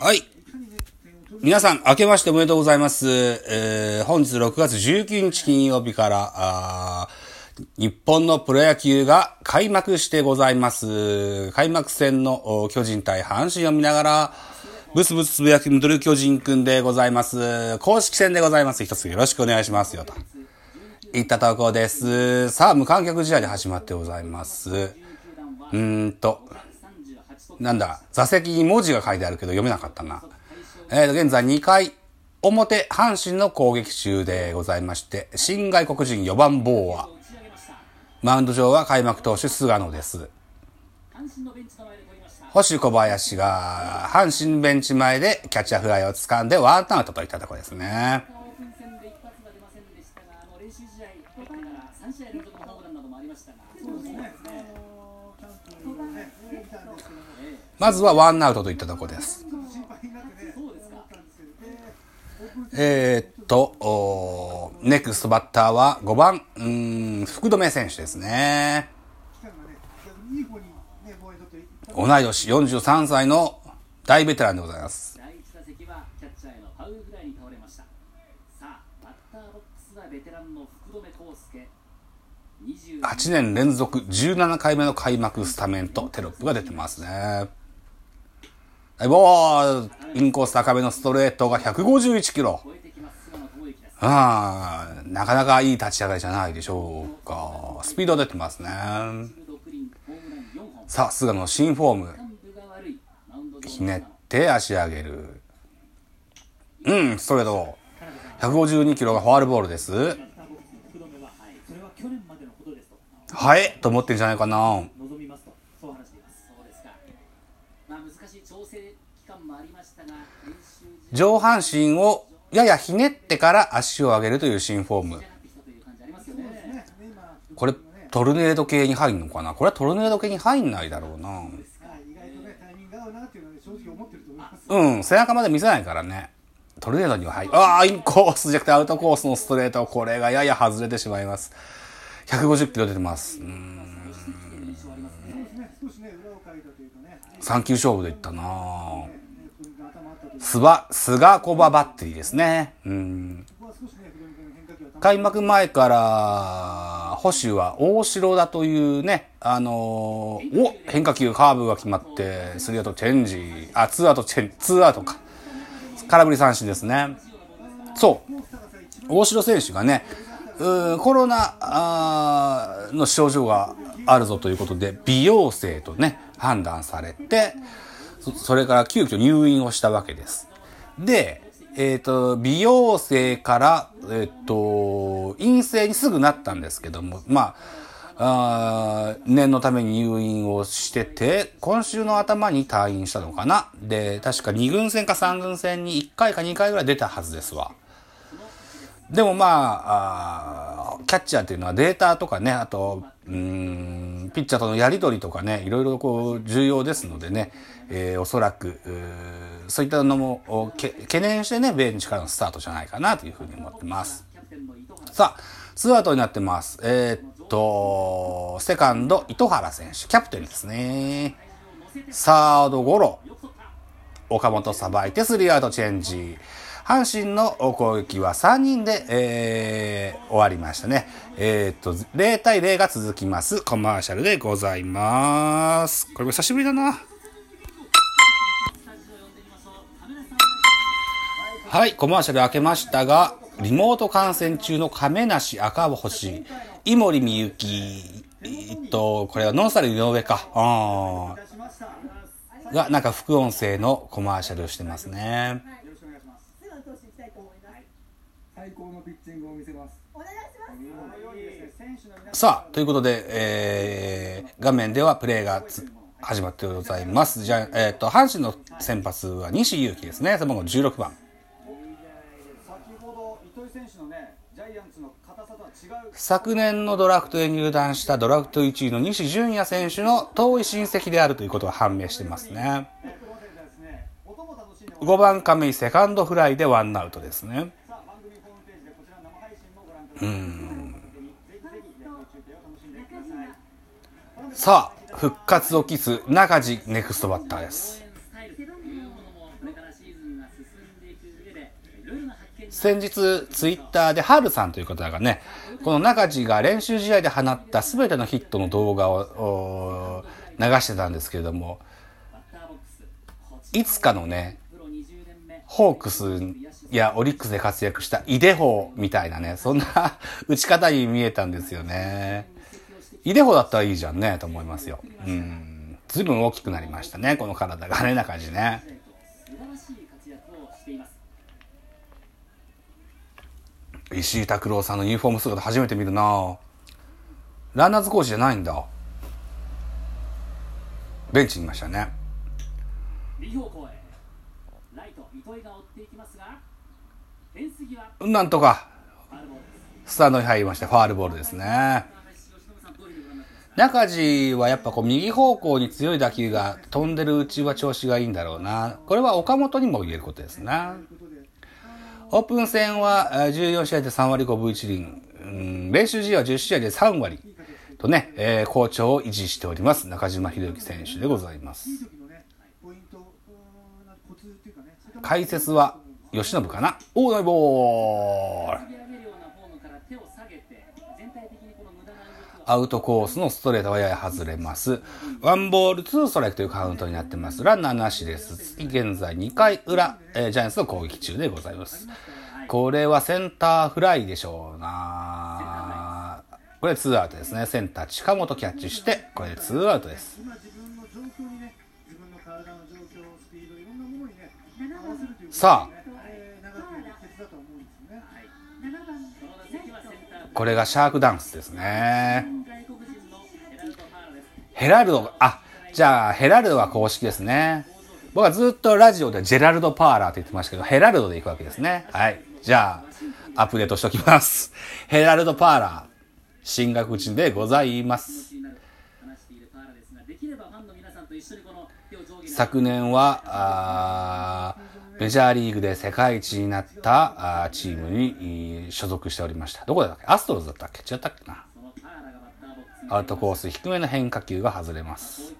はい。皆さん、明けましておめでとうございます。えー、本日6月19日金曜日から、あー日本のプロ野球が開幕してございます。開幕戦のお巨人対阪神を見ながら、ブツブツつぶやきムドル巨人くんでございます。公式戦でございます。一つよろしくお願いしますよと。いったところです。さあ、無観客試合で始まってございます。うーんと、なんだ、座席に文字が書いてあるけど読めなかったな。えーと、現在2回表、阪神の攻撃中でございまして、新外国人4番ボーア。マウンド上は開幕投手菅野です。星小林が阪神ベンチ前でキャッチャーフライを掴んでワンアウトといったところですね。ま、ずはワンアウトといったとこです。えーっと、ネクストバッターは5番、うん、福留選手ですね。同い年43歳の大ベテランでございます。第1打席はキャッチャーへのファウルフライに倒れました。さあ、バッターボックスはベテランの福留孝介。20 8年連続17回目の開幕スタメンとテロップが出てますね。はい、ボーインコース高めのストレートが151キロ。ああ、なかなかいい立ち上がりじゃないでしょうか。スピード出てますね。さあ、菅野新フォーム。ひねって足上げる。うん、ストレート。152キロがファールボールです。はい、と思ってんじゃないかな。上半身をややひねってから足を上げるという新フォーム。これ、トルネード系に入るのかな？これはトルネード系に入んないだろうな。うん、背中まで見せないからね。トルネードには入る。ああ、インコースじゃなくてアウトコースのストレート。これがやや外れてしまいます。150キロ出てます。うん、ね、少しね、裏をかいたというかね、3球勝負でいったなね頭あったというスバ、ッテリーですね。うん。開幕前から、保守は大城だというね、あのーお、変化球カーブが決まって、スリーアウトチェンジ、あ、ツーアウトチェン、ツーアウトか。空振り三振ですね。そう。大城選手がね、コロナの症状があるぞということで、美容生とね、判断されて、それから急遽入院をしたわけです。で、えっ、と、美容生から、えっ、と、陰性にすぐなったんですけども、まあ、あ念のために入院をしてて、今週の頭に退院したのかな。で、確か2軍戦か3軍戦に1回か2回ぐらい出たはずですわ。でもまあキャッチャーっていうのはデータとかね、あと、うん、ピッチャーとのやり取りとかね、いろいろこう重要ですのでね、えーおそらく、うそういったのも懸念してね、ベンチからのスタートじゃないかなというふうに思ってます。さあ、ツーアウトになってます。えーっと、セカンド、糸原選手、キャプテンですね。サードゴロ、岡本さばいてスリーアウトチェンジ。阪神の攻撃は3人で、えー終わりましたね。えーっと、0対0が続きます。コマーシャルでございます。これも久しぶりだな。はい、コマーシャル開けましたが、リモート観戦中の亀梨赤星、井森美幸、えっと、これはノンスタル井上か。あが、なんか副音声のコマーシャルをしてますね。最高のピッチングを見せます。お願いします。さあ、ということで、えー、画面ではプレーがつ始まってございます。じゃあ、えっ、と、阪神の先発は西勇輝ですね。背番号16番。先ほど糸井選手のね、ジャイアンツの硬さとは違う。昨年のドラフトへ入団したドラフト1位の西純也選手の遠い親戚であるということが判明してますね。この辺でですね、音も楽しんで5番亀井セカンドフライでワンアウトですね。さあ番組ホームページでこちら生配うんさあ復活を期す中地ネクストバッターです。先日ツイッターでハルさんという方がねこの中地が練習試合で放った全てのヒットの動画を流してたんですけれどもいつかのねホークスやオリックスで活躍したイデホみたいなね、そんな打ち方に見えたんですよね。イデホだったらいいじゃんね、と思いますよ。うん。ずいぶん大きくなりましたね、この体がね、中地ね。石井拓郎さんのユニフォーム姿初めて見るなランナーズコーチじゃないんだ。ベンチにいましたね。右方向へなんとか、スタンドに入りまして、ファールボールですね。中地はやっぱこう右方向に強い打球が飛んでるうちは調子がいいんだろうな。これは岡本にも言えることですな。オープン戦はえー14試合で3割5分1厘。うん練習試合は10試合で3割。とね、えー好調を維持しております。中島博之選手でございます。解説は吉信かな？オーナイボールアウトコースのストレートはやや外れます。ワンボールツーストライクというカウントになってます。ランナーなしです。現在2回裏、えージャイアンツの攻撃中でございます。これはセンターフライでしょうなこれツーアウトですね。センター近本キャッチして、これでツーアウトです。さあ、えー長く適切だと思うんですよねこれがシャークダンスですね。外国人のヘラルド・あ、じゃあ、ヘラルドは公式ですね。僕はずっとラジオでジェラルド・パーラーって言ってましたけど、ヘラルドで行くわけですね。はい。じゃあ、アップデートしておきます。ヘラルド・パーラー、進学人でございます。昨年は、あメジャーリーグで世界一になったあーチームにえー所属しておりました。どこだっけ？アストロズだったっけ？違ったっけな？アウトコース低めの変化球が外れます。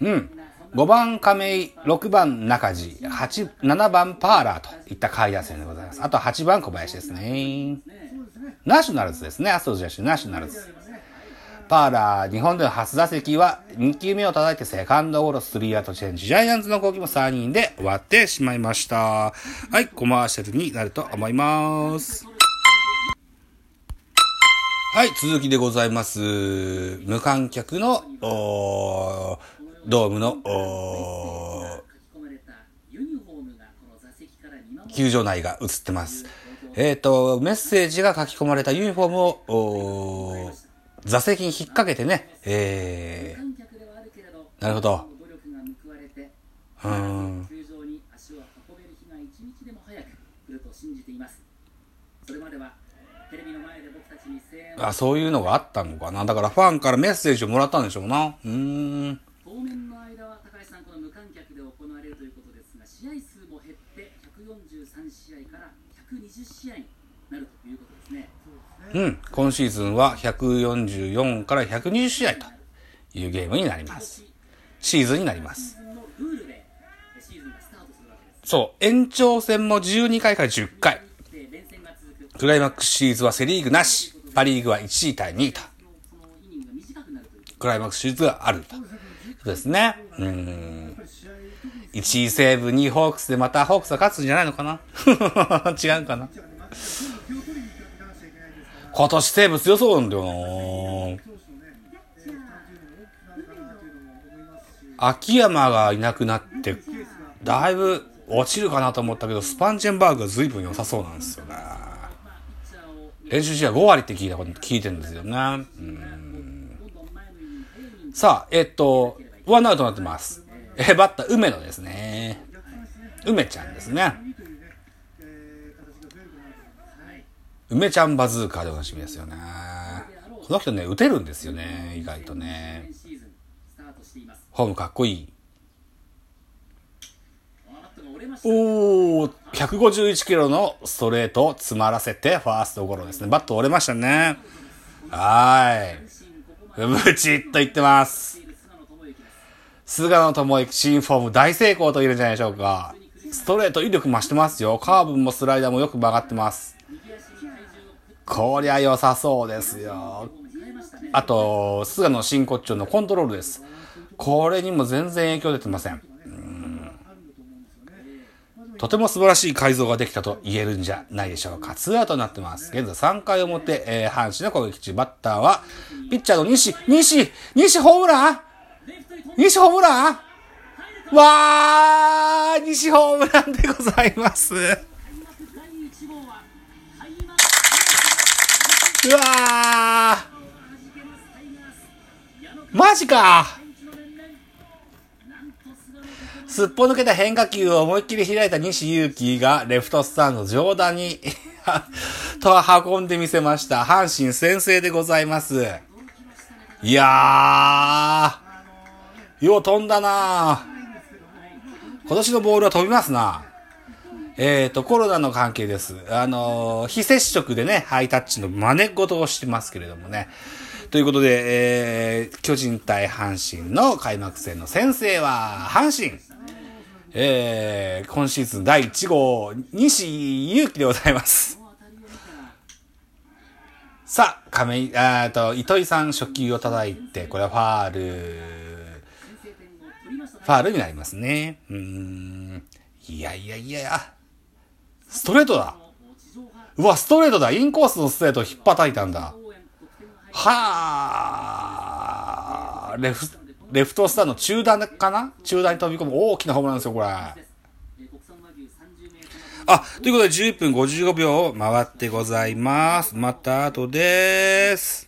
うん。5番亀井、6番中地、8、7番パーラーといった下位打線でございます。あと8番小林ですね。ナショナルズですね。アストロズじゃなくてナショナルズ。パーラー、日本での初打席は2球目を叩いてセカンドゴロ、スリーアウトチェンジ。ジャイアンツの攻撃も3人で終わってしまいました。はい、コマーシャルになると思います。はい、続きでございます。無観客の、おードームの、おー球場内が映ってます。えっ、と、メッセージが書き込まれたユニフォームを、座席に引っ掛けてね、なるほどあ、そういうのがあったのかな。だからファンからメッセージをもらったんでしょうな。うーん。当面の間は高橋さんこの無観客で行われるということですが試合数も減って143試合から120試合になるということですねうん。今シーズンは144から120試合というゲームになります。シーズンになります。そう。延長戦も12回から10回。クライマックスシリーズはセリーグなし。パリーグは1位対2位とクライマックスシリーズがあると。そうですね。うん。1位西武、2位ホークスでまたホークスが勝つんじゃないのかな？違うかな？今年西武強そうなんだよな、秋山がいなくなって、だいぶ落ちるかなと思ったけど、スパンチェンバーグが随分良さそうなんですよね。練習試合5割って聞いたこと聞いてるんですよね。うんさあ、えっと、ワンアウトになってます。え、バッター、梅野ですね。梅ちゃんですね。いいというね、えー、形が増えるかなと思います梅ちゃんバズーカーでおなじみですよね。この人ね、打てるんですよね、意外とね。シーズンスタートしていますフォームかっこいい。おー、151キロのストレートを詰まらせて、ファーストゴロですね。バット折れましたね。はーい。ブチッと言ってます。菅野智之、新フォーム大成功と言えるんじゃないでしょうか。ストレート威力増してますよ。カーブもスライダーもよく曲がってます。こりゃ良さそうですよ。あと、菅野真骨頂のコントロールです。これにも全然影響出てません。とても素晴らしい改造ができたと言えるんじゃないでしょうか。ツーアウトになってます。現在3回表、えー阪神の攻撃中、バッターは、ピッチャーの西、西、西ホームラン？西ホームラン？わー西ホームランでございます。うわマジか。すっぽ抜けた変化球を思いっきり開いた西勇輝がレフトスタンド上段に と運んでみせました。阪神先制でございます。いやー、よう飛んだな今年のボールは飛びますな。えっ、と、コロナの関係です。あの非接触でね、ハイタッチの真似事をしてますけれどもね。ということで、えー、巨人対阪神の開幕戦の先制は、阪神。えー、今シーズン第1号、西勇輝でございます。さあ、亀井、あーと、糸井さん初球を叩いて、これはファール、ファールになりますね。うん。いやいやいやいや。ストレートだ。うわ、ストレートだ。インコースのストレートを引っ叩いたんだ。はあ、レフ、レフトスターの中段かな？中段に飛び込む大きなホームランですよ、これ。あ、ということで11分55秒を回ってございます。また後です。